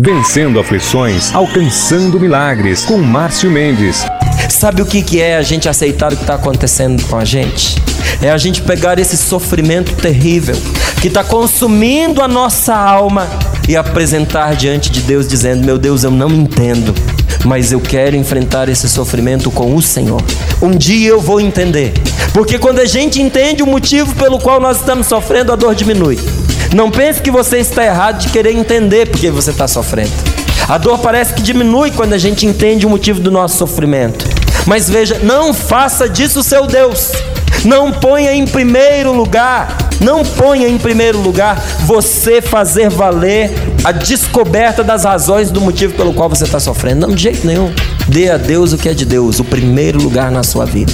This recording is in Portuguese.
Vencendo aflições, alcançando milagres, com Márcio Mendes. Sabe o que, é a gente aceitar o que está acontecendo com a gente? É a gente pegar esse sofrimento terrível que está consumindo a nossa alma e apresentar diante de Deus, dizendo: Meu Deus, eu não entendo, mas eu quero enfrentar esse sofrimento com o Senhor. Um dia eu vou entender, porque quando a gente entende o motivo pelo qual nós estamos sofrendo, a dor diminui. Não pense que você está errado de querer entender porque você está sofrendo. A dor parece que diminui quando a gente entende o motivo do nosso sofrimento. Mas veja, não faça disso seu Deus. Não ponha em primeiro lugar, não ponha em primeiro lugar você fazer valer a descoberta das razões do motivo pelo qual você está sofrendo. Não, de jeito nenhum. Dê a Deus o que é de Deus, o primeiro lugar na sua vida.